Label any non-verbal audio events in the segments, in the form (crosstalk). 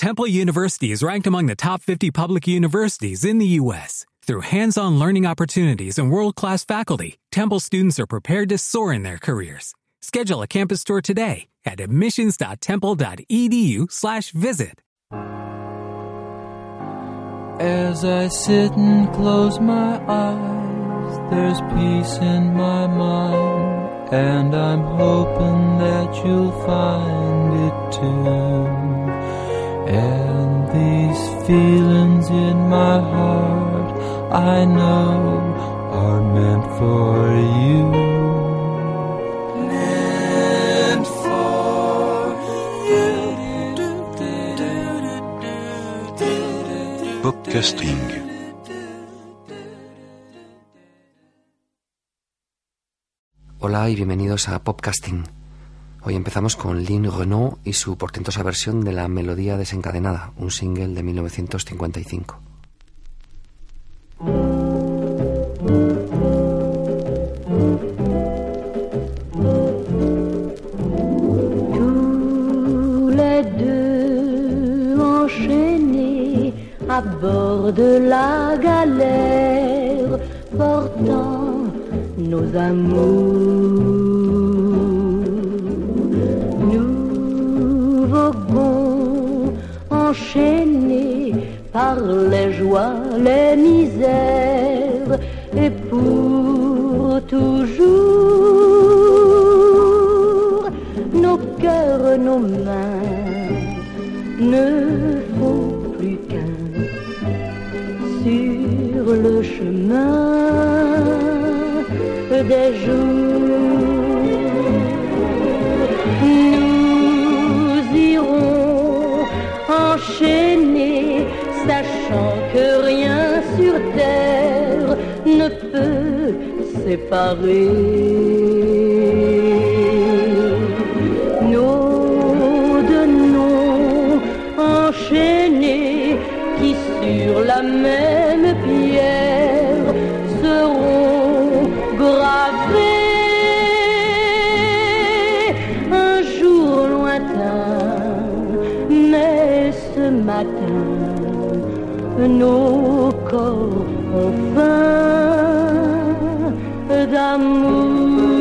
Temple University is ranked among the top 50 public universities in the U.S. Through hands-on learning opportunities and world-class faculty, Temple students are prepared to soar in their careers. Schedule a campus tour today at admissions.temple.edu/slash visit. As I sit and close my eyes, there's peace in my mind, and I'm hoping that you'll find it too. And these feelings in my heart, I know, are meant for you. Meant for you. Podcasting. Hola y bienvenidos a Popcasting. Hoy empezamos con Lynn Renault y su portentosa versión de la Melodía Desencadenada, un single de 1955. Tous les deux enchaînés à bord de la galère, portant nos amours. Enchaînés par les joies, les misères, et pour toujours, nos cœurs, nos mains ne font plus qu'un sur le chemin des jours. Que rien sur terre ne peut séparer. Nos deux noms enchaînés qui sur la même pierre seront gravés. Un jour lointain, mais ce matin nos corps faim d'amour.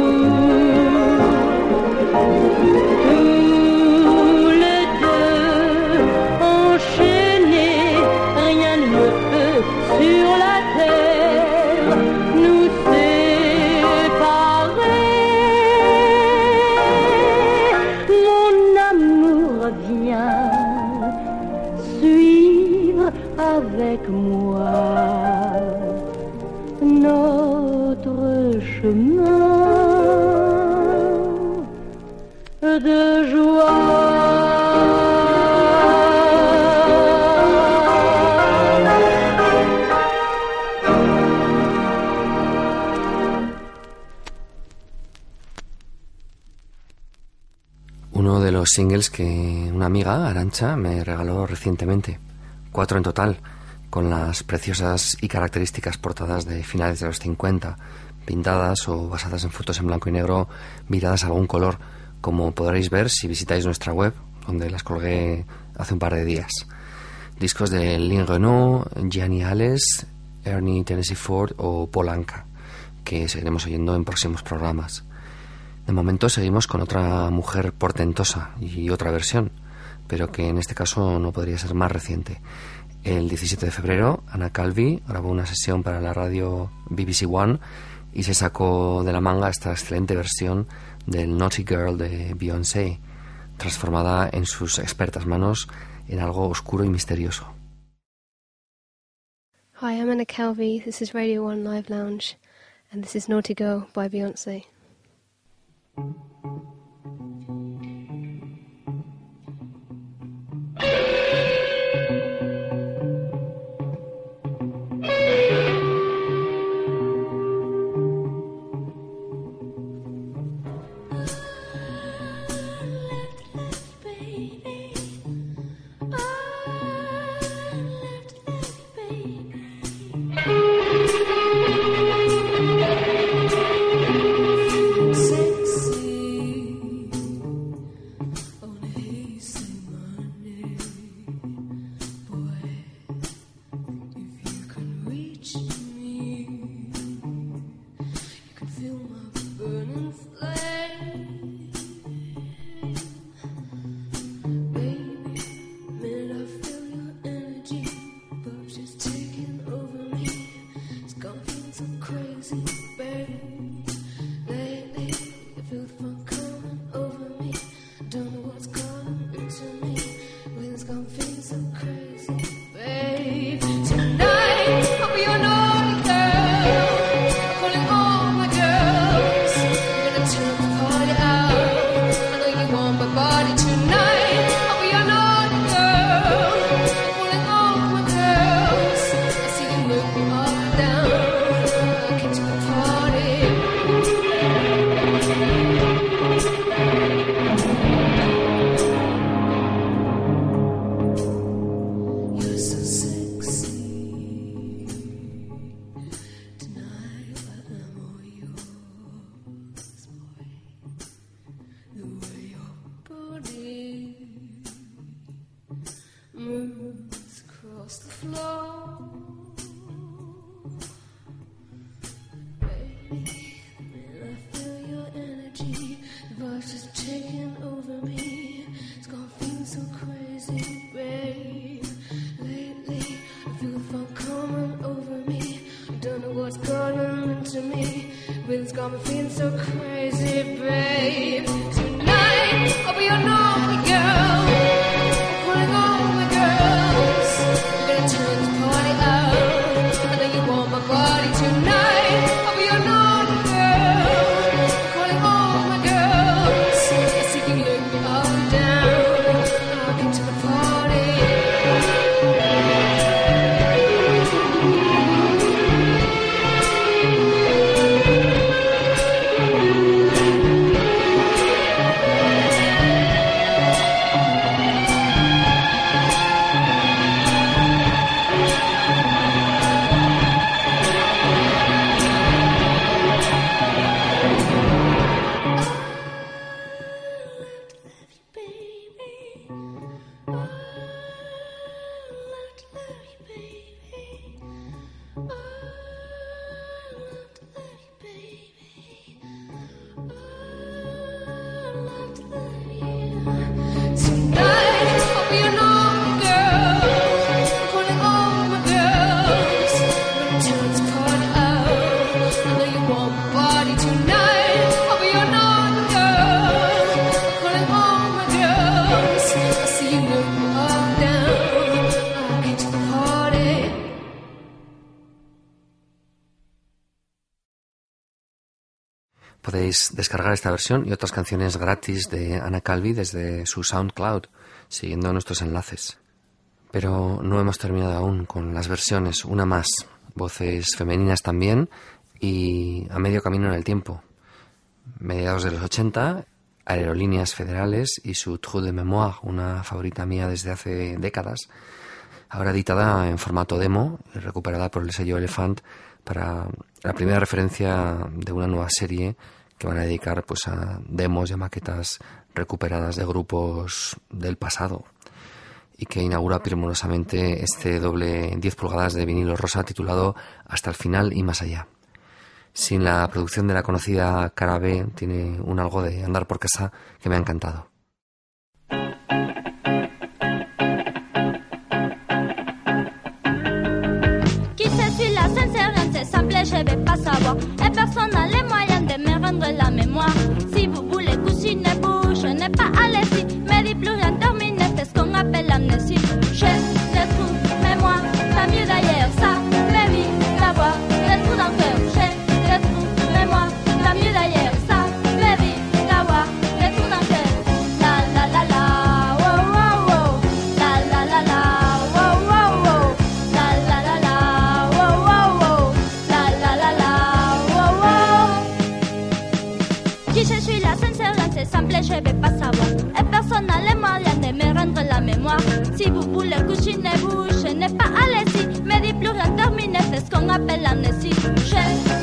Singles que una amiga, Arancha, me regaló recientemente. Cuatro en total, con las preciosas y características portadas de finales de los 50, pintadas o basadas en fotos en blanco y negro viradas a algún color, como podréis ver si visitáis nuestra web, donde las colgué hace un par de días. Discos de Lynn Renault, Gianni Ales, Ernie Tennessee Ford o Polanca, que seguiremos oyendo en próximos programas. De momento seguimos con otra mujer portentosa y otra versión, pero que en este caso no podría ser más reciente. El 17 de febrero, Anna Calvi grabó una sesión para la radio BBC One y se sacó de la manga esta excelente versión del Naughty Girl de Beyoncé, transformada en sus expertas manos en algo oscuro y misterioso. Hi, I'm Anna Calvi. This is Radio 1 Live Lounge, and this is Naughty Girl by Beyonce. Thank (laughs) you. Esta versión y otras canciones gratis de Ana Calvi desde su SoundCloud, siguiendo nuestros enlaces. Pero no hemos terminado aún con las versiones, una más, voces femeninas también y a medio camino en el tiempo. Mediados de los 80, Aerolíneas Federales y su Trou de Mémoire, una favorita mía desde hace décadas, ahora editada en formato demo recuperada por el sello Elephant para la primera referencia de una nueva serie que van a dedicar pues a demos y a maquetas recuperadas de grupos del pasado y que inaugura primorosamente este doble 10 pulgadas de vinilo rosa titulado Hasta el final y más allá. Sin la producción de la conocida cara B, tiene un algo de andar por casa que me ha encantado. chest. m'appelle l'amnésie. J'ai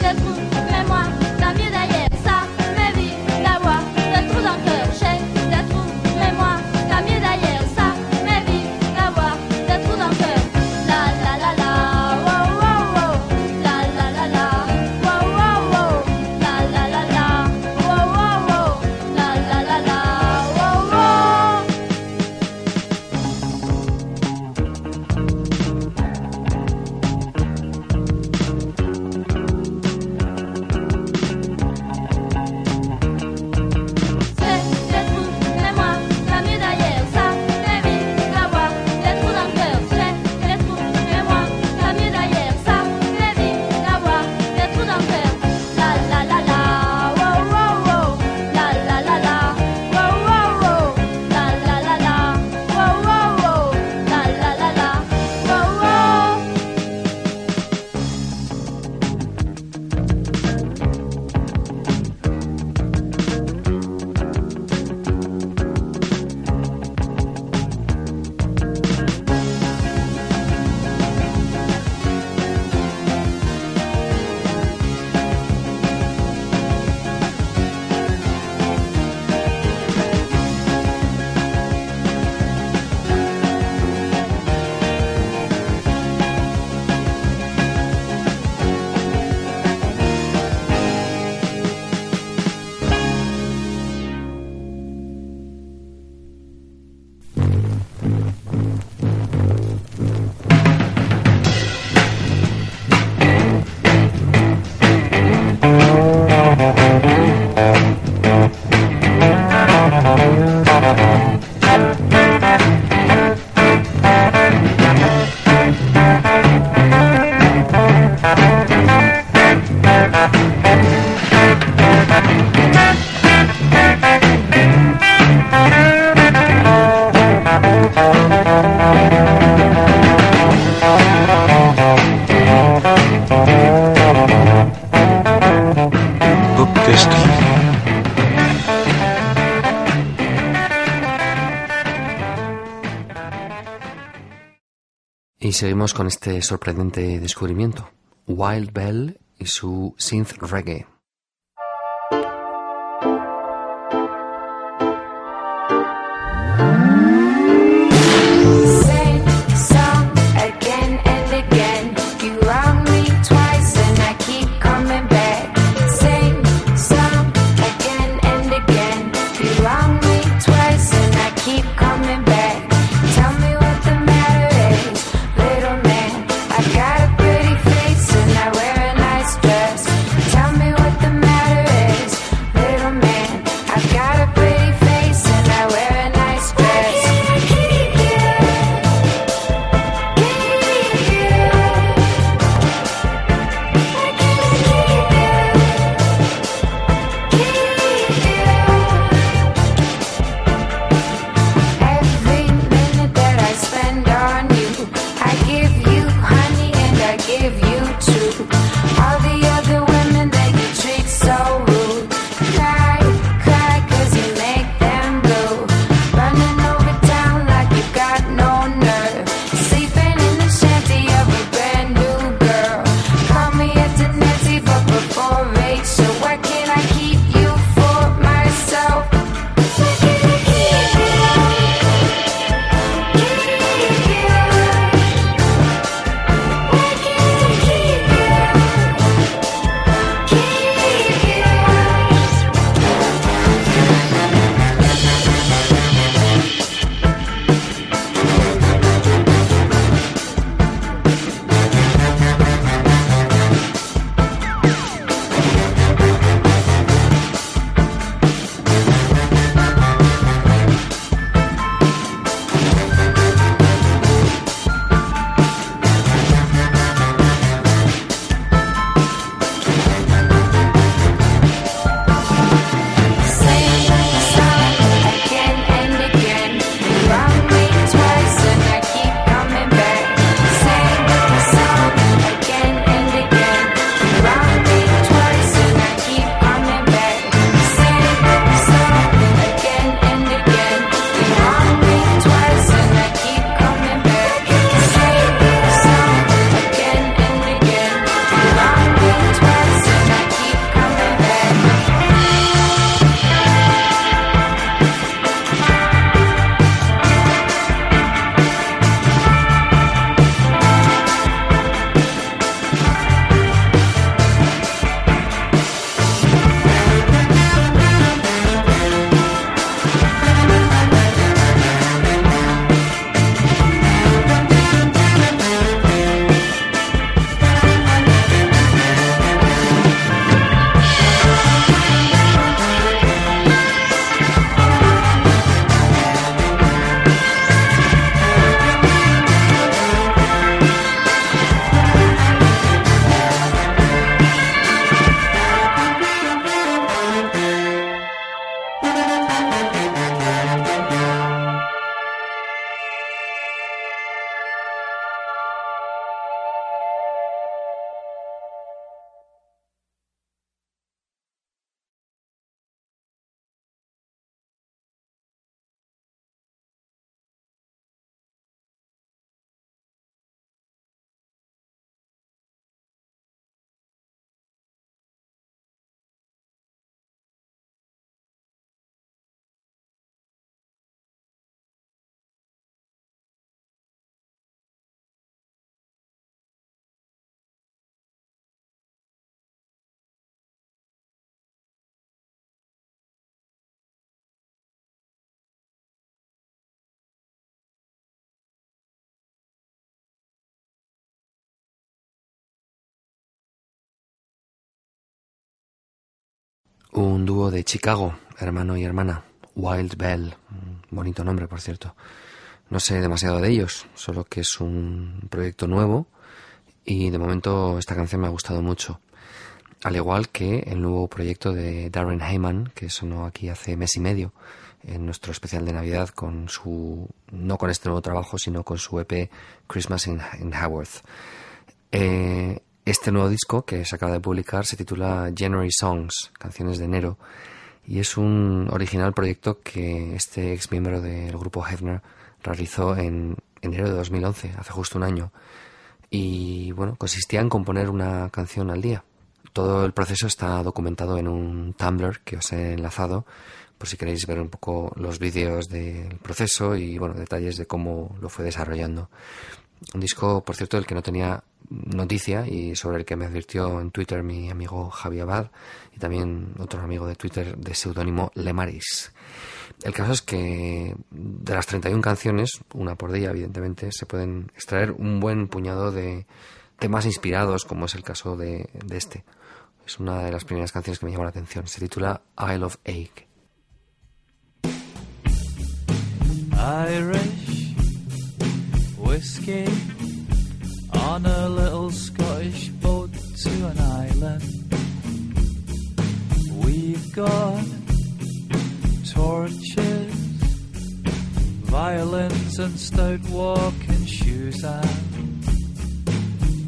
seguimos con este sorprendente descubrimiento, Wild Bell y su synth reggae. Un dúo de Chicago, hermano y hermana, Wild Bell, bonito nombre por cierto. No sé demasiado de ellos, solo que es un proyecto nuevo y de momento esta canción me ha gustado mucho. Al igual que el nuevo proyecto de Darren Heyman, que sonó aquí hace mes y medio en nuestro especial de Navidad con su, no con este nuevo trabajo, sino con su EP Christmas in, Haworth. Eh, este nuevo disco que se acaba de publicar se titula January Songs, canciones de enero, y es un original proyecto que este ex miembro del grupo Hefner realizó en enero de 2011, hace justo un año. Y bueno, consistía en componer una canción al día. Todo el proceso está documentado en un Tumblr que os he enlazado por si queréis ver un poco los vídeos del proceso y bueno, detalles de cómo lo fue desarrollando. Un disco, por cierto, del que no tenía noticia y sobre el que me advirtió en Twitter mi amigo Javi Abad y también otro amigo de Twitter de seudónimo Lemaris. El caso es que de las 31 canciones, una por día evidentemente, se pueden extraer un buen puñado de temas inspirados, como es el caso de, de este. Es una de las primeras canciones que me llamó la atención. Se titula Isle of Ache. Whiskey on a little Scottish boat to an island. We've got torches, violins, and stout walking shoes, and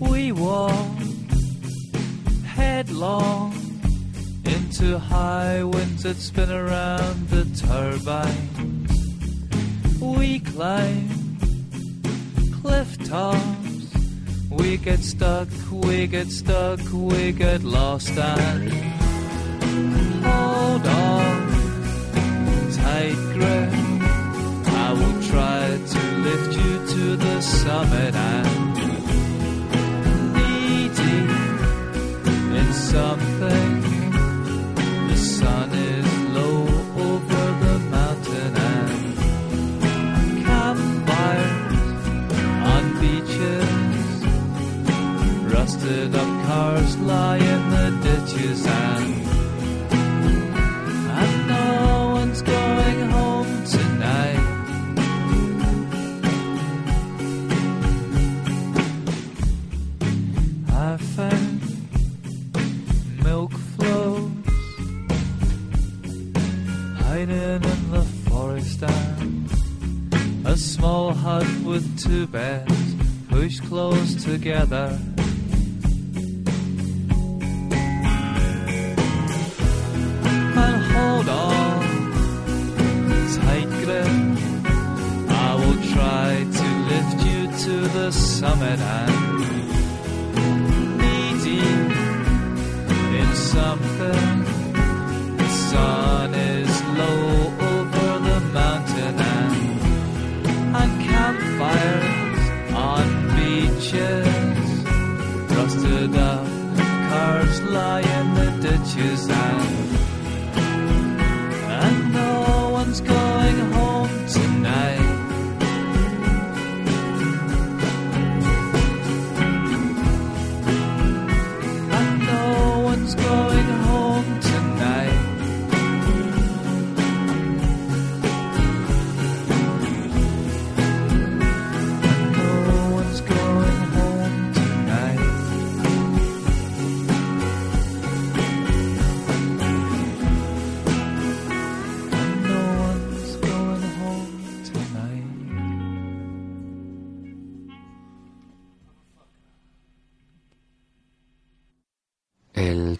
we walk headlong into high winds that spin around the turbine we climb cliff tops. We get stuck, we get stuck, we get lost and hold on, tight grip. I will try to lift you to the summit and knee in something. The sun is beaches. Rusted up cars lie in the ditches and no one's going home tonight. I milk flows hiding in the forest and a small hut with two beds pushed close together. And hold on, tight grip. I will try to lift you to the summit and knee in something. The sun is low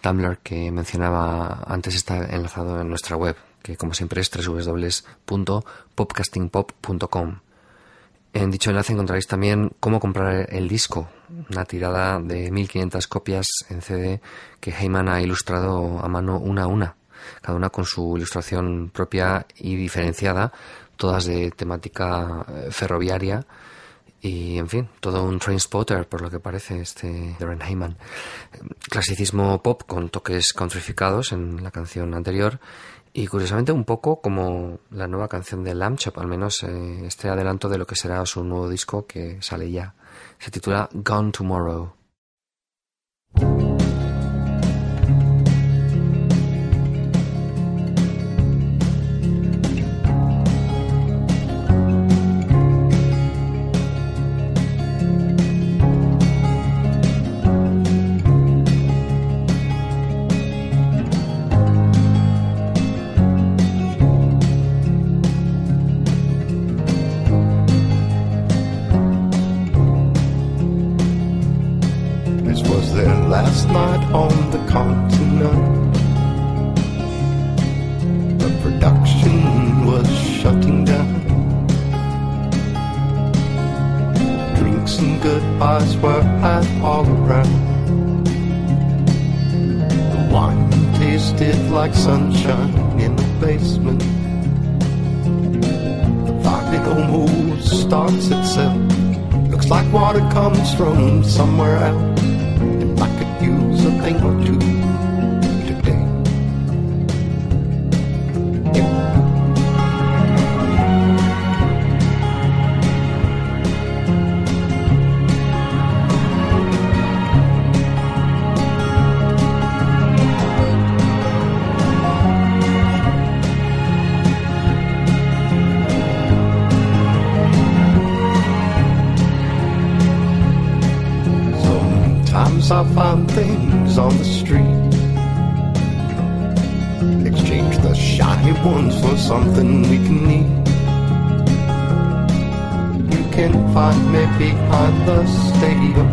Tumblr que mencionaba antes está enlazado en nuestra web, que como siempre es www.popcastingpop.com. En dicho enlace encontraréis también cómo comprar el disco, una tirada de 1500 copias en CD que Heyman ha ilustrado a mano una a una, cada una con su ilustración propia y diferenciada, todas de temática eh, ferroviaria y en fin, todo un train spotter por lo que parece este Darren Heyman. Clasicismo pop con toques countrificados en la canción anterior y curiosamente un poco como la nueva canción de Lamb Chop, al menos eh, este adelanto de lo que será su nuevo disco que sale ya. Se titula Gone Tomorrow. starts itself. Looks like water comes from somewhere else. be on the stadium.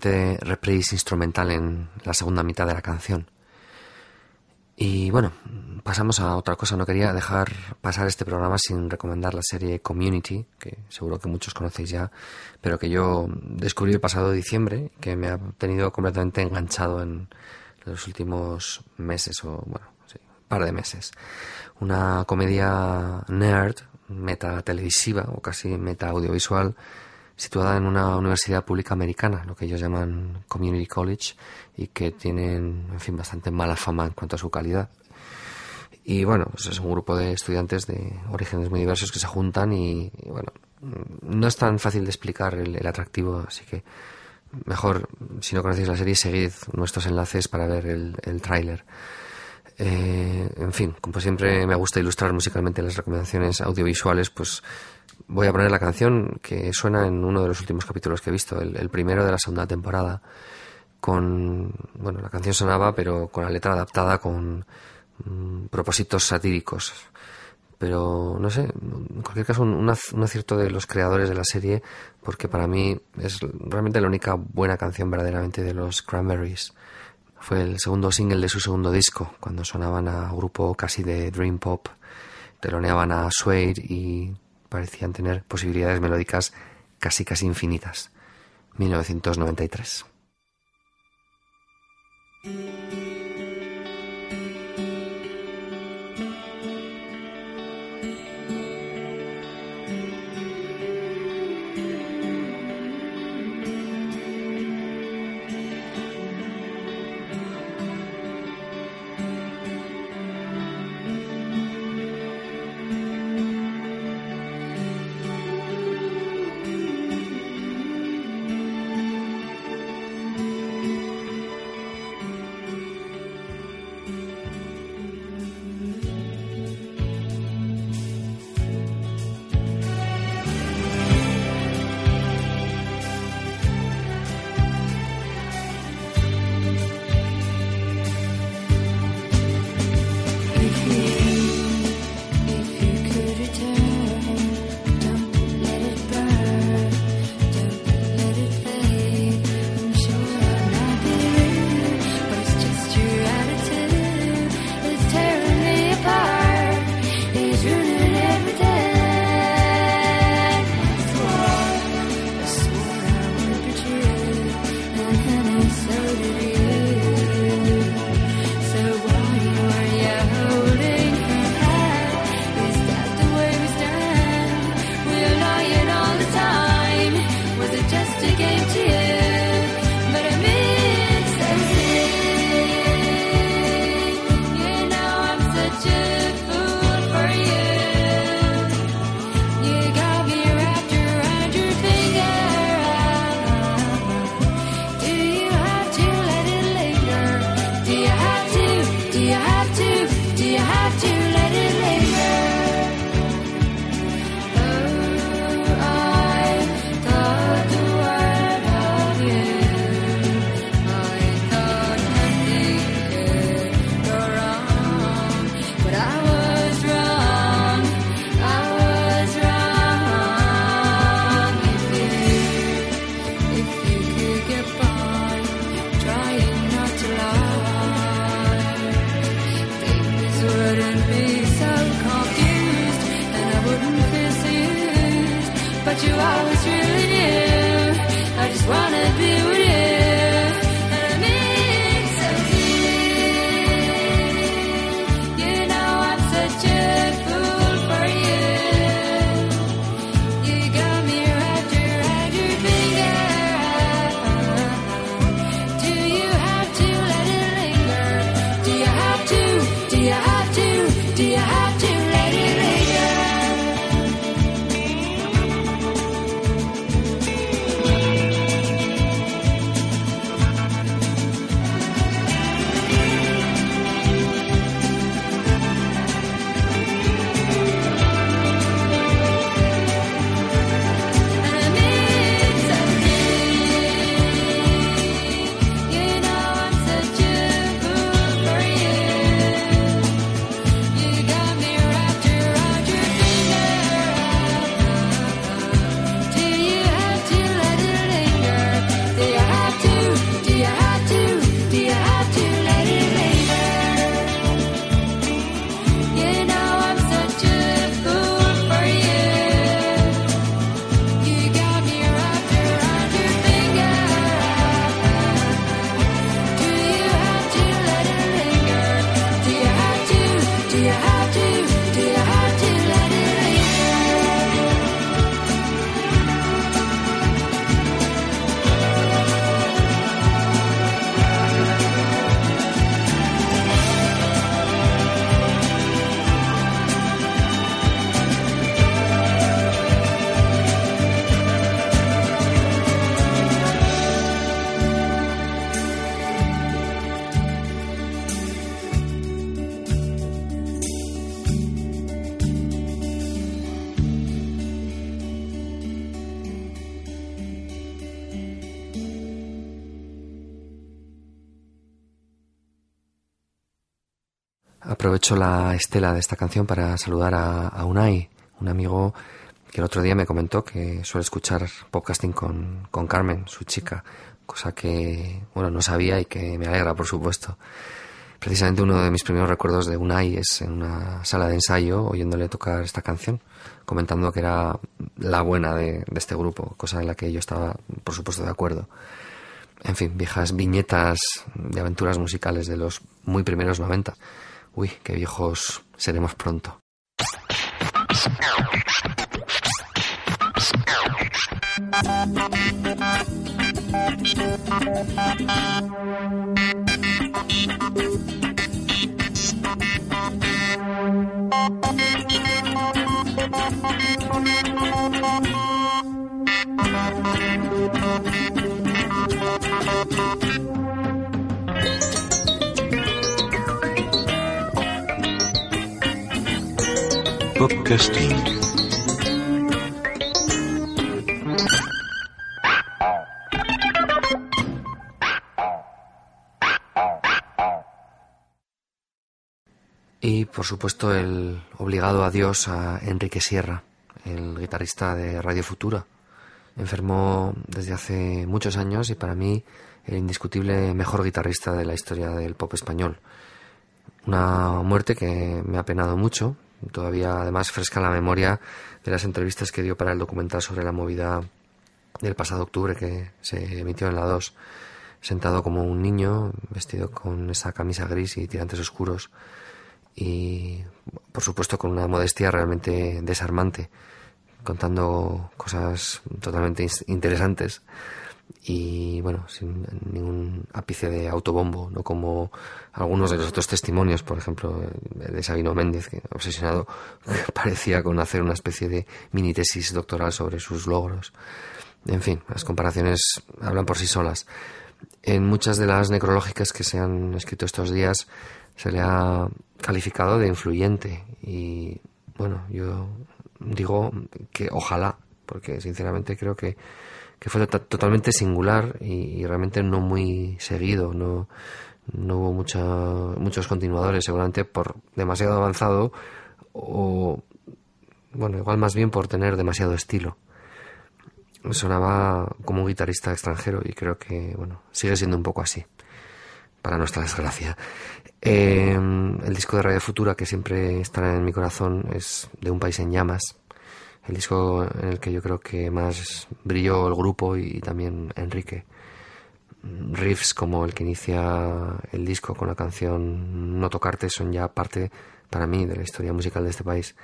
Reprise instrumental en la segunda mitad de la canción. Y bueno, pasamos a otra cosa. No quería dejar pasar este programa sin recomendar la serie Community, que seguro que muchos conocéis ya, pero que yo descubrí el pasado diciembre, que me ha tenido completamente enganchado en los últimos meses, o bueno, sí, un par de meses. Una comedia nerd, meta televisiva o casi meta audiovisual, situada en una universidad pública americana, lo que ellos llaman Community College, y que tienen, en fin, bastante mala fama en cuanto a su calidad. Y bueno, pues es un grupo de estudiantes de orígenes muy diversos que se juntan y, bueno, no es tan fácil de explicar el, atractivo, así que mejor, si no conocéis la serie, seguid nuestros enlaces para ver el, el tráiler. Eh, en fin, como siempre me gusta ilustrar musicalmente las recomendaciones audiovisuales, pues voy a poner la canción que suena en uno de los últimos capítulos que he visto, el, primero de la segunda temporada, con, bueno, la canción sonaba, pero con la letra adaptada con mm, propósitos satíricos. Pero no sé, en cualquier caso, un, acierto de los creadores de la serie, porque para mí es realmente la única buena canción verdaderamente de los Cranberries. Fue el segundo single de su segundo disco, cuando sonaban a grupo casi de Dream Pop, teloneaban a Suede y parecían tener posibilidades melódicas casi casi infinitas. 1993. Aprovecho la estela de esta canción para saludar a, a, Unai, un amigo que el otro día me comentó que suele escuchar podcasting con, con Carmen, su chica, cosa que, bueno, no sabía y que me alegra, por supuesto. Precisamente uno de mis primeros recuerdos de Unai es en una sala de ensayo oyéndole tocar esta canción, comentando que era la buena de, de este grupo, cosa en la que yo estaba, por supuesto, de acuerdo. En fin, viejas viñetas de aventuras musicales de los muy primeros 90. Uy, qué viejos seremos pronto. Podcasting. Y por supuesto el obligado adiós a Enrique Sierra, el guitarrista de Radio Futura. Enfermó desde hace muchos años y para mí el indiscutible mejor guitarrista de la historia del pop español. Una muerte que me ha penado mucho, todavía además fresca en la memoria de las entrevistas que dio para el documental sobre la movida del pasado octubre que se emitió en la 2, sentado como un niño, vestido con esa camisa gris y tirantes oscuros y por supuesto con una modestia realmente desarmante, contando cosas totalmente interesantes y bueno, sin ningún ápice de autobombo, no como algunos de los otros testimonios, por ejemplo, de Sabino Méndez, que obsesionado (laughs) parecía con hacer una especie de mini tesis doctoral sobre sus logros. En fin, las comparaciones hablan por sí solas. En muchas de las necrológicas que se han escrito estos días se le ha calificado de influyente y bueno, yo digo que ojalá, porque sinceramente creo que, que fue totalmente singular y, realmente no muy seguido, no, no hubo mucha, muchos continuadores, seguramente por demasiado avanzado o, bueno, igual más bien por tener demasiado estilo. Sonaba como un guitarrista extranjero y creo que, bueno, sigue siendo un poco así, para nuestra desgracia. Eh, el disco de Radio Futura que siempre estará en mi corazón es de Un País en Llamas, el disco en el que yo creo que más brilló el grupo y también Enrique. Riffs como el que inicia el disco con la canción No tocarte son ya parte para mí de la historia musical de este país.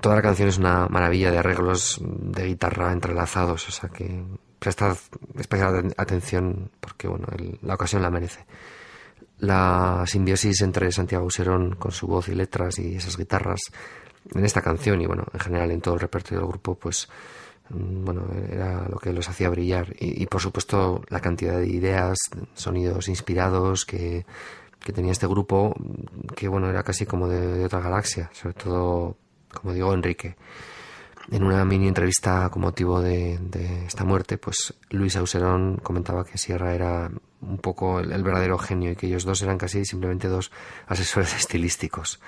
Toda la canción es una maravilla de arreglos de guitarra entrelazados, o sea que prestad especial atención porque bueno, el, la ocasión la merece la simbiosis entre Santiago Serón con su voz y letras y esas guitarras en esta canción y bueno, en general en todo el repertorio del grupo, pues mm, bueno, era lo que los hacía brillar y, y por supuesto la cantidad de ideas, sonidos inspirados que, que, tenía este grupo, que bueno, era casi como de, otra galaxia, sobre todo, como digo, Enrique. En una mini entrevista con motivo de, de esta muerte, pues Luis Auserón comentaba que Sierra era un poco el, verdadero genio y que ellos dos eran casi simplemente dos asesores (laughs) estilísticos.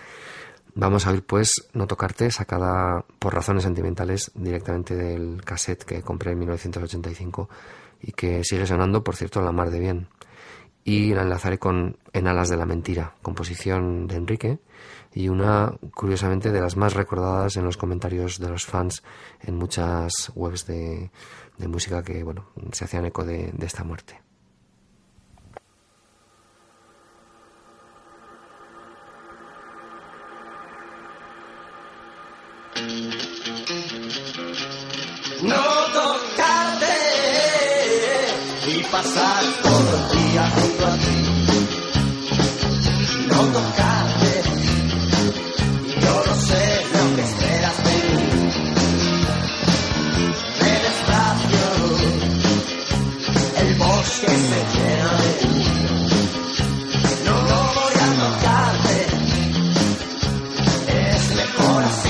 Vamos a oír pues No tocarte, sacada por razones sentimentales directamente del cassette que compré en 1985 y que sigue sonando, por cierto, la mar de bien. Y la enlazaré con En alas de la mentira, composición de Enrique y una, curiosamente, de las más recordadas en los comentarios de los fans en muchas webs de, música que, bueno, se hacían eco de esta muerte. Pasar todo el día junto a ti. No tocarte, yo no sé lo que esperas de mí. Me despacio, el bosque se llena de ti. No voy a tocarte, es mejor así.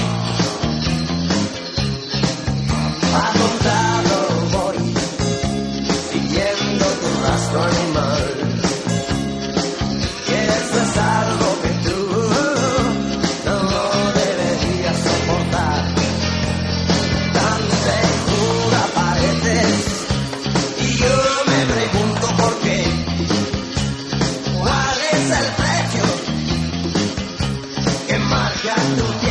got no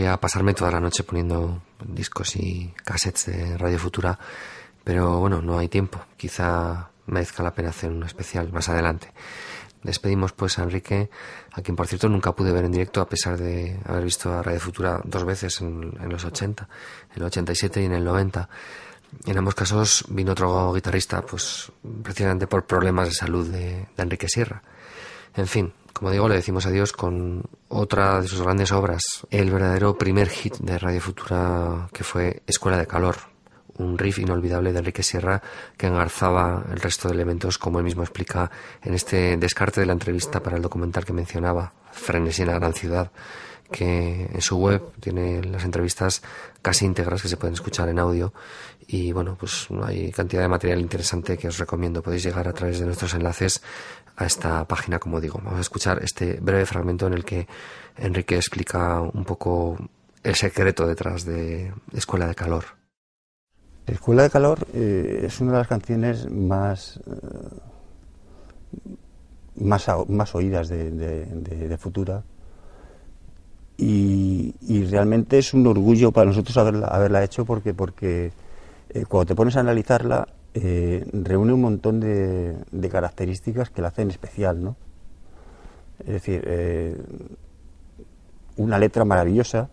Podría pasarme toda la noche poniendo discos y cassettes de Radio Futura, pero bueno, no hay tiempo. Quizá merezca la pena hacer un especial más adelante. Despedimos pues a Enrique, a quien por cierto nunca pude ver en directo a pesar de haber visto a Radio Futura dos veces en, los 80, en el 87 y en el 90. En ambos casos vino otro guitarrista, pues precisamente por problemas de salud de, de Enrique Sierra. En fin, como digo, le decimos adiós con otra de sus grandes obras, el verdadero primer hit de Radio Futura que fue Escuela de Calor, un riff inolvidable de Enrique Sierra que engarzaba el resto de elementos, como él mismo explica en este descarte de la entrevista para el documental que mencionaba, Frenesí en la gran ciudad, que en su web tiene las entrevistas casi íntegras que se pueden escuchar en audio y bueno, pues hay cantidad de material interesante que os recomiendo. Podéis llegar a través de nuestros enlaces a esta página, como digo. Vamos a escuchar este breve fragmento en el que Enrique explica un poco el secreto detrás de Escuela de Calor. Escuela de Calor eh, es una de las canciones más, eh, más, más, oídas de, Futura y, realmente es un orgullo para nosotros haberla, haberla hecho porque, porque eh, cuando te pones a analizarla reúne un montón de, características que la hacen especial, ¿no? Es decir, una letra maravillosa,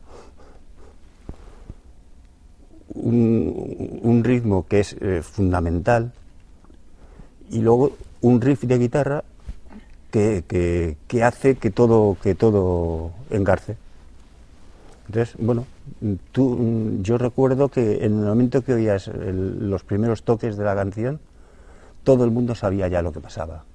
un, ritmo que es eh, fundamental y luego un riff de guitarra que, que, hace que todo, que todo engarce. Entonces, bueno, yo recuerdo que en el momento que oías los primeros toques de la canción, todo el mundo sabía ya lo que pasaba.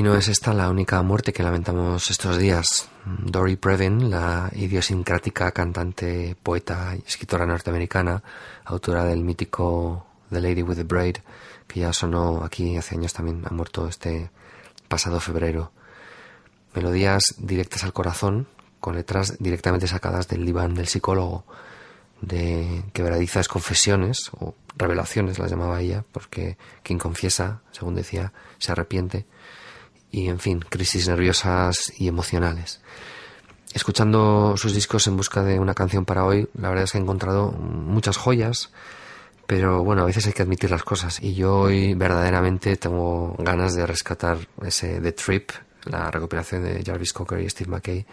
Y no es esta la única muerte que lamentamos estos días. Dory Previn, la idiosincrática cantante, poeta y escritora norteamericana, autora del mítico The Lady with the Braid, que ya sonó aquí hace años también, ha muerto este pasado febrero. Melodías directas al corazón, con letras directamente sacadas del diván del psicólogo, de quebradizas confesiones o revelaciones las llamaba ella, porque quien confiesa, según decía, se arrepiente y, en fin, crisis nerviosas y emocionales. Escuchando sus discos en busca de una canción para hoy, la verdad es que he encontrado muchas joyas, pero bueno, a veces hay que admitir las cosas. Y yo hoy verdaderamente tengo ganas de rescatar ese The Trip, la recuperación de Jarvis Cocker y Steve McKay,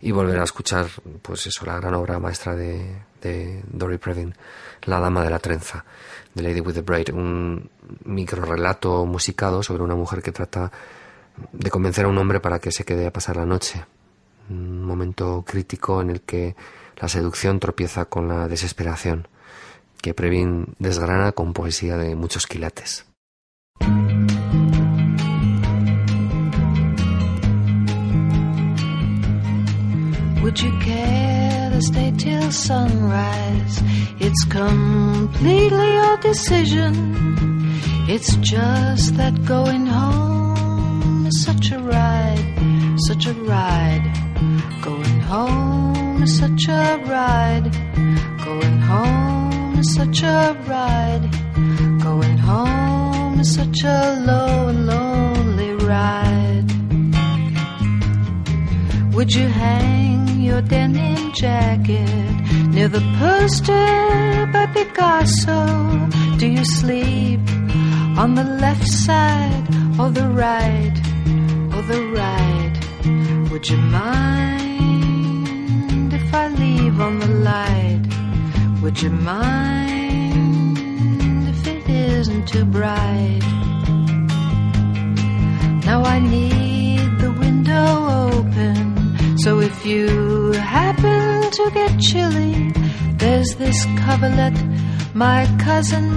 y volver a escuchar, pues eso, la gran obra maestra de, de Dory Previn, La Dama de la Trenza, de Lady with the Braid, un micro relato musicado sobre una mujer que trata de convencer a un hombre para que se quede a pasar la noche. Un momento crítico en el que la seducción tropieza con la desesperación, que Previn desgrana con poesía de muchos quilates. Would you care to stay till sunrise? It's completely your decision. It's just that going home such a ride, such a ride. Going home is such a ride. Going home is such a ride. Going home is such a low and lonely ride. Would you hang your denim jacket near the poster by Picasso? Do you sleep on the left side or the right or the right? Would you mind if I leave on the light? Would you mind if it isn't too bright? Now I need the window open. So if you happen to get chilly, there's this coverlet my cousin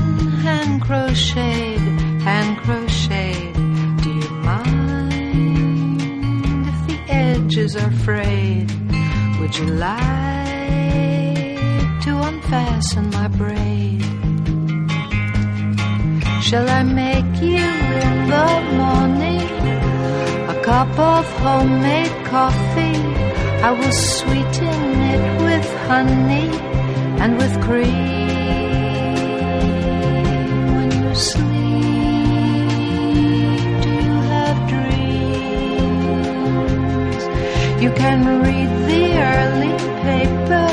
hand crocheted, hand crocheted. Edges are frayed? Would you like to unfasten my braid? Shall I make you in the morning a cup of homemade coffee? I will sweeten it with honey and with cream. When you sleep, You can read the early paper,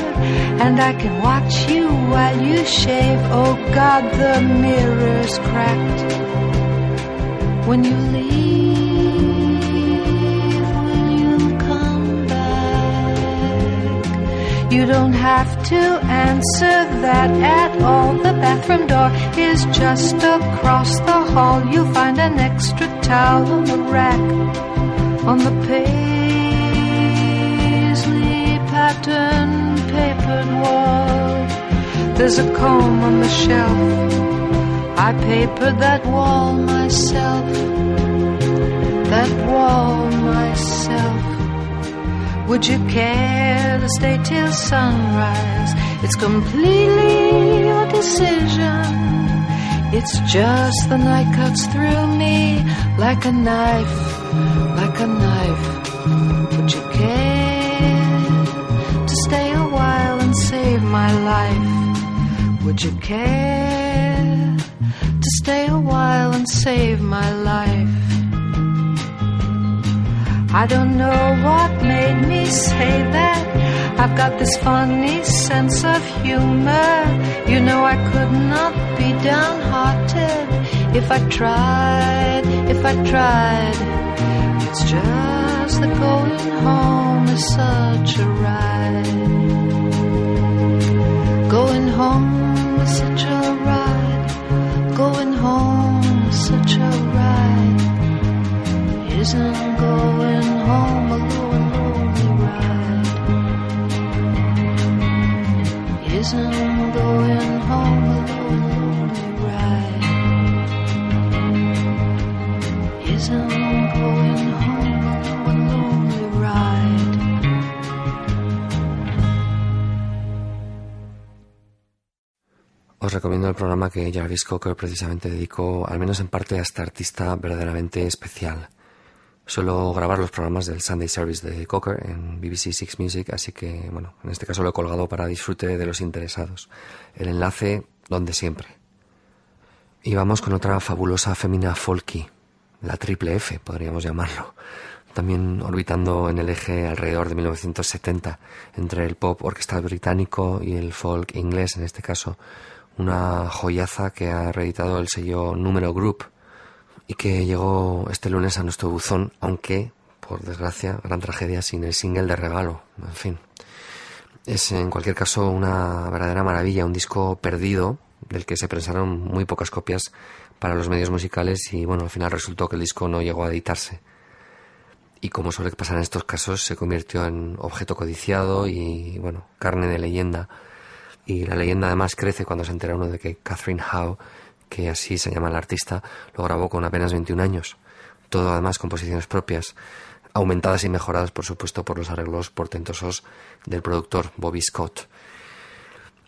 and I can watch you while you shave. Oh God, the mirror's cracked. When you leave, will you come back? You don't have to answer that at all. The bathroom door is just across the hall. You'll find an extra towel on the rack on the paisley pattern papered wall. There's a comb on the shelf. I papered that wall myself. That wall myself. Would you care to stay till sunrise? It's completely your decision. It's just the night cuts through me like a knife, like a knife. Would you care my life? Would you care to stay a while and save my life? I don't know what made me say that. I've got this funny sense of humor. You know, I could not be downhearted if I tried, if I tried. It's just that going home is such a ride. Going home is such a ride. Going home is such a ride. Isn't going home a recomiendo el programa que Jarvis Cocker precisamente dedicó, al menos en parte, a esta artista verdaderamente especial. Suelo grabar los programas del Sunday Service de Cocker en BBC Six Music, así que, bueno, en este caso lo he colgado para disfrute de los interesados. El enlace donde siempre. Y vamos con otra fabulosa femina folky, la triple F, podríamos llamarlo también orbitando en el eje alrededor de 1970 entre el pop orquestal británico y el folk inglés, en este caso, una joyaza que ha reeditado el sello Número Group y que llegó este lunes a nuestro buzón, aunque, por desgracia, gran tragedia, sin el single de regalo. En fin, es en cualquier caso una verdadera maravilla, un disco perdido del que se pensaron muy pocas copias para los medios musicales y bueno, al final resultó que el disco no llegó a editarse y como suele pasar en estos casos, se convirtió en objeto codiciado y, bueno, carne de leyenda. Y la leyenda además crece cuando se entera uno de que Catherine Howe, que así se llama la artista, lo grabó con apenas 21 años. Todo además composiciones propias, aumentadas y mejoradas, por supuesto, por los arreglos portentosos del productor Bobby Scott.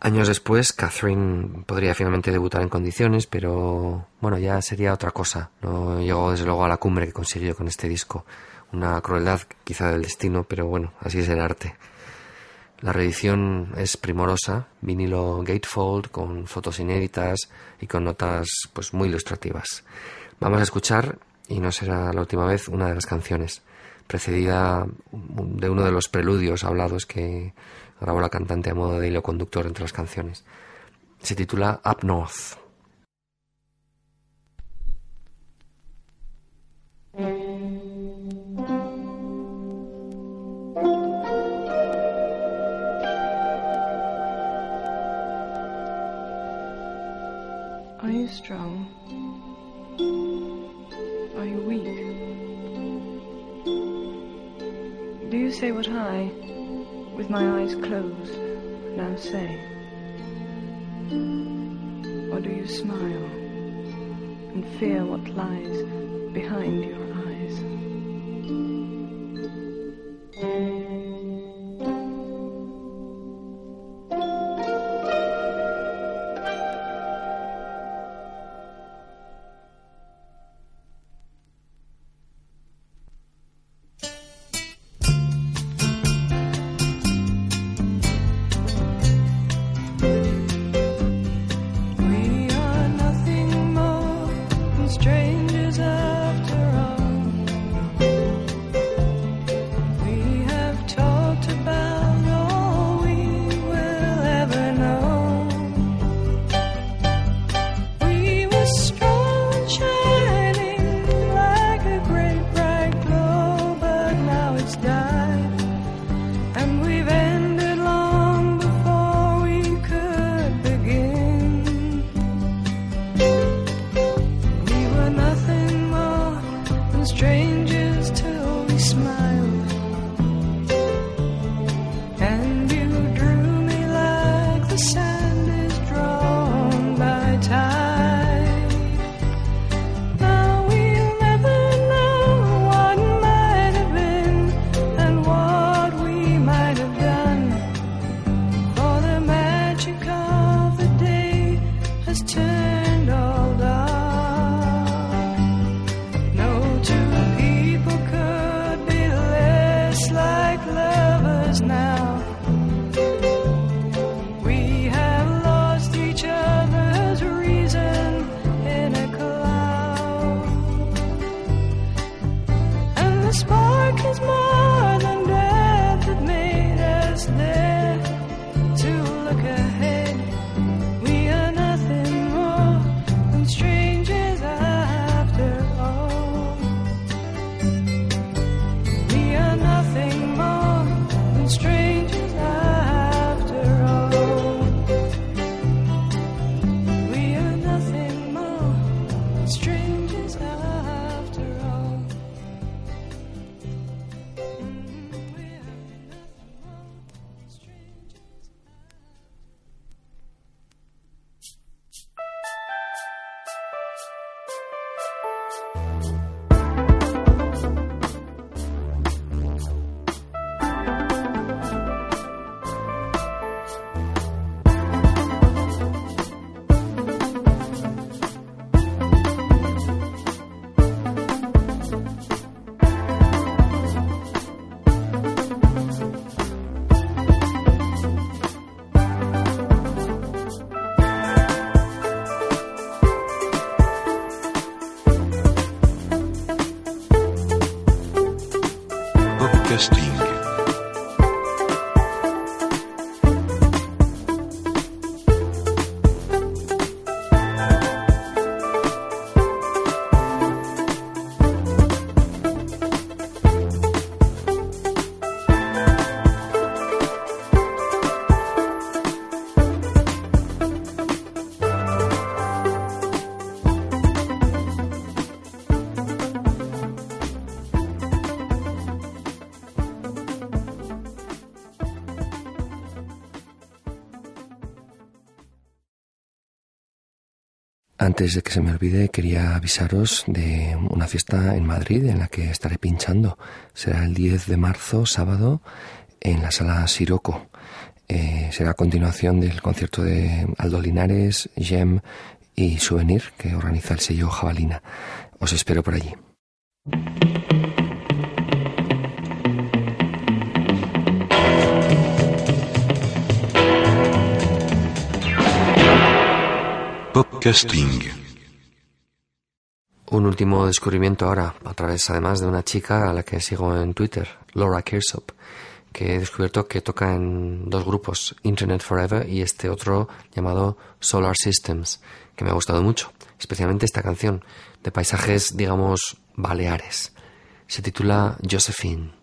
Años después, Catherine podría finalmente debutar en condiciones, pero bueno, ya sería otra cosa. No llegó desde luego a la cumbre que consiguió con este disco una crueldad quizá del destino, pero bueno, así es el arte. La reedición es primorosa, vinilo gatefold con fotos inéditas y con notas pues muy ilustrativas. Vamos a escuchar, y no será la última vez, una de las canciones, precedida de uno de los preludios hablados que grabó la cantante a modo de hilo conductor entre las canciones. Se titula Up North. Are you strong? Are you weak? Do you say what I, with my eyes closed, now say? Or do you smile and fear what lies behind your Antes de que se me olvide, quería avisaros de una fiesta en Madrid en la que estaré pinchando. Será el 10 de marzo, sábado, en la sala Siroco. Eh, será a continuación del concierto de Aldo Linares, Gem y Souvenir que organiza el sello Jabalina. Os espero por allí. Un último descubrimiento ahora, a través además de una chica a la que sigo en Twitter, Laura Kirsop, que he descubierto que toca en dos grupos, Internet Forever y este otro llamado Solar Systems, que me ha gustado mucho, especialmente esta canción, de paisajes, digamos, baleares. Se titula. Josephine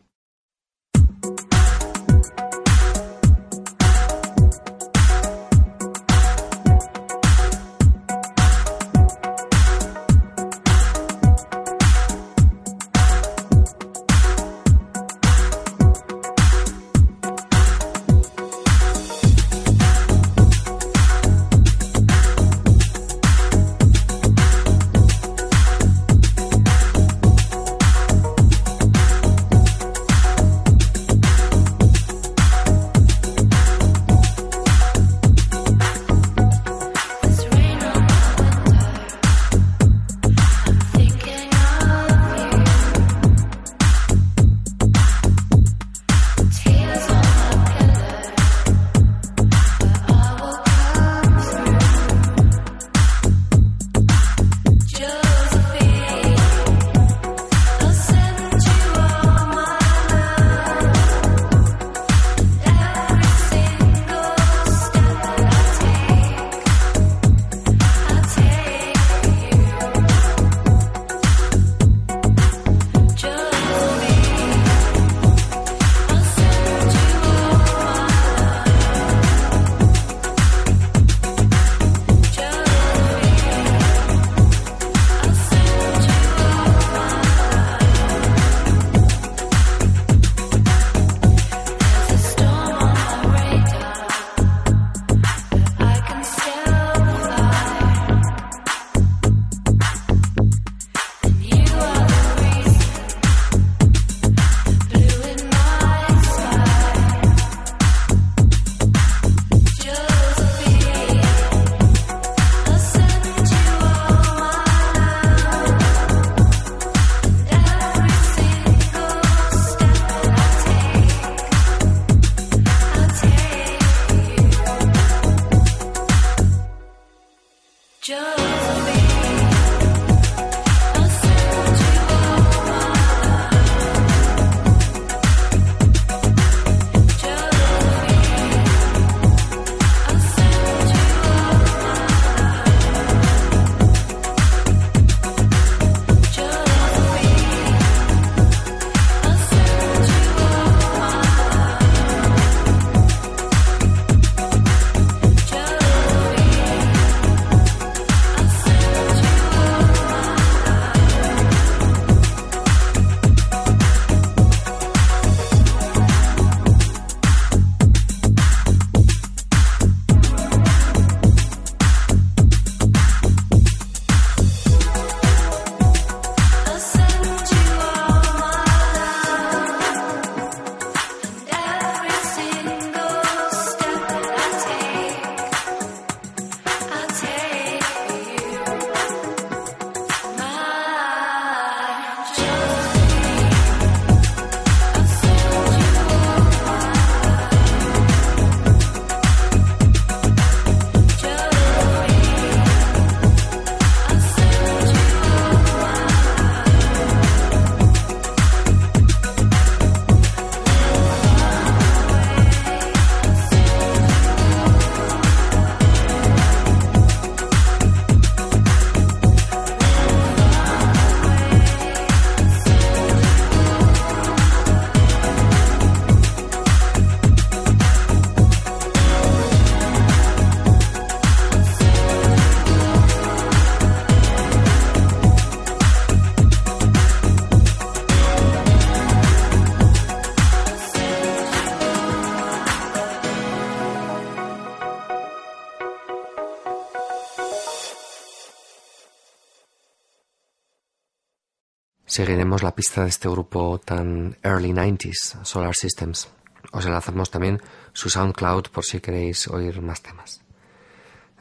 seguiremos la pista de este grupo tan early 90s, Solar Systems. Os enlazamos también su SoundCloud por si queréis oír más temas.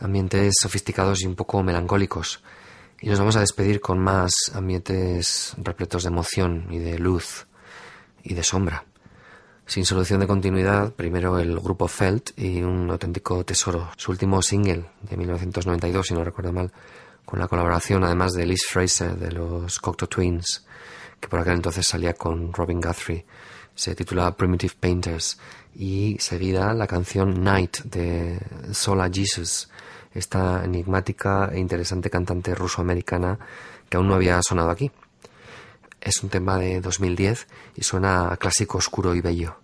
Ambientes sofisticados y un poco melancólicos. Y nos vamos a despedir con más ambientes repletos de emoción y de luz y de sombra. Sin solución de continuidad, primero el grupo Felt y un auténtico tesoro, su último single de 1992, si no recuerdo mal, con la colaboración además de Liz Fraser de los Cocteau Twins, que por aquel entonces salía con Robin Guthrie. Se titula Primitive Painters y seguida la canción Night de Sola Jesus, esta enigmática e interesante cantante ruso-americana que aún no había sonado aquí. Es un tema de 2010 y suena a clásico oscuro y bello.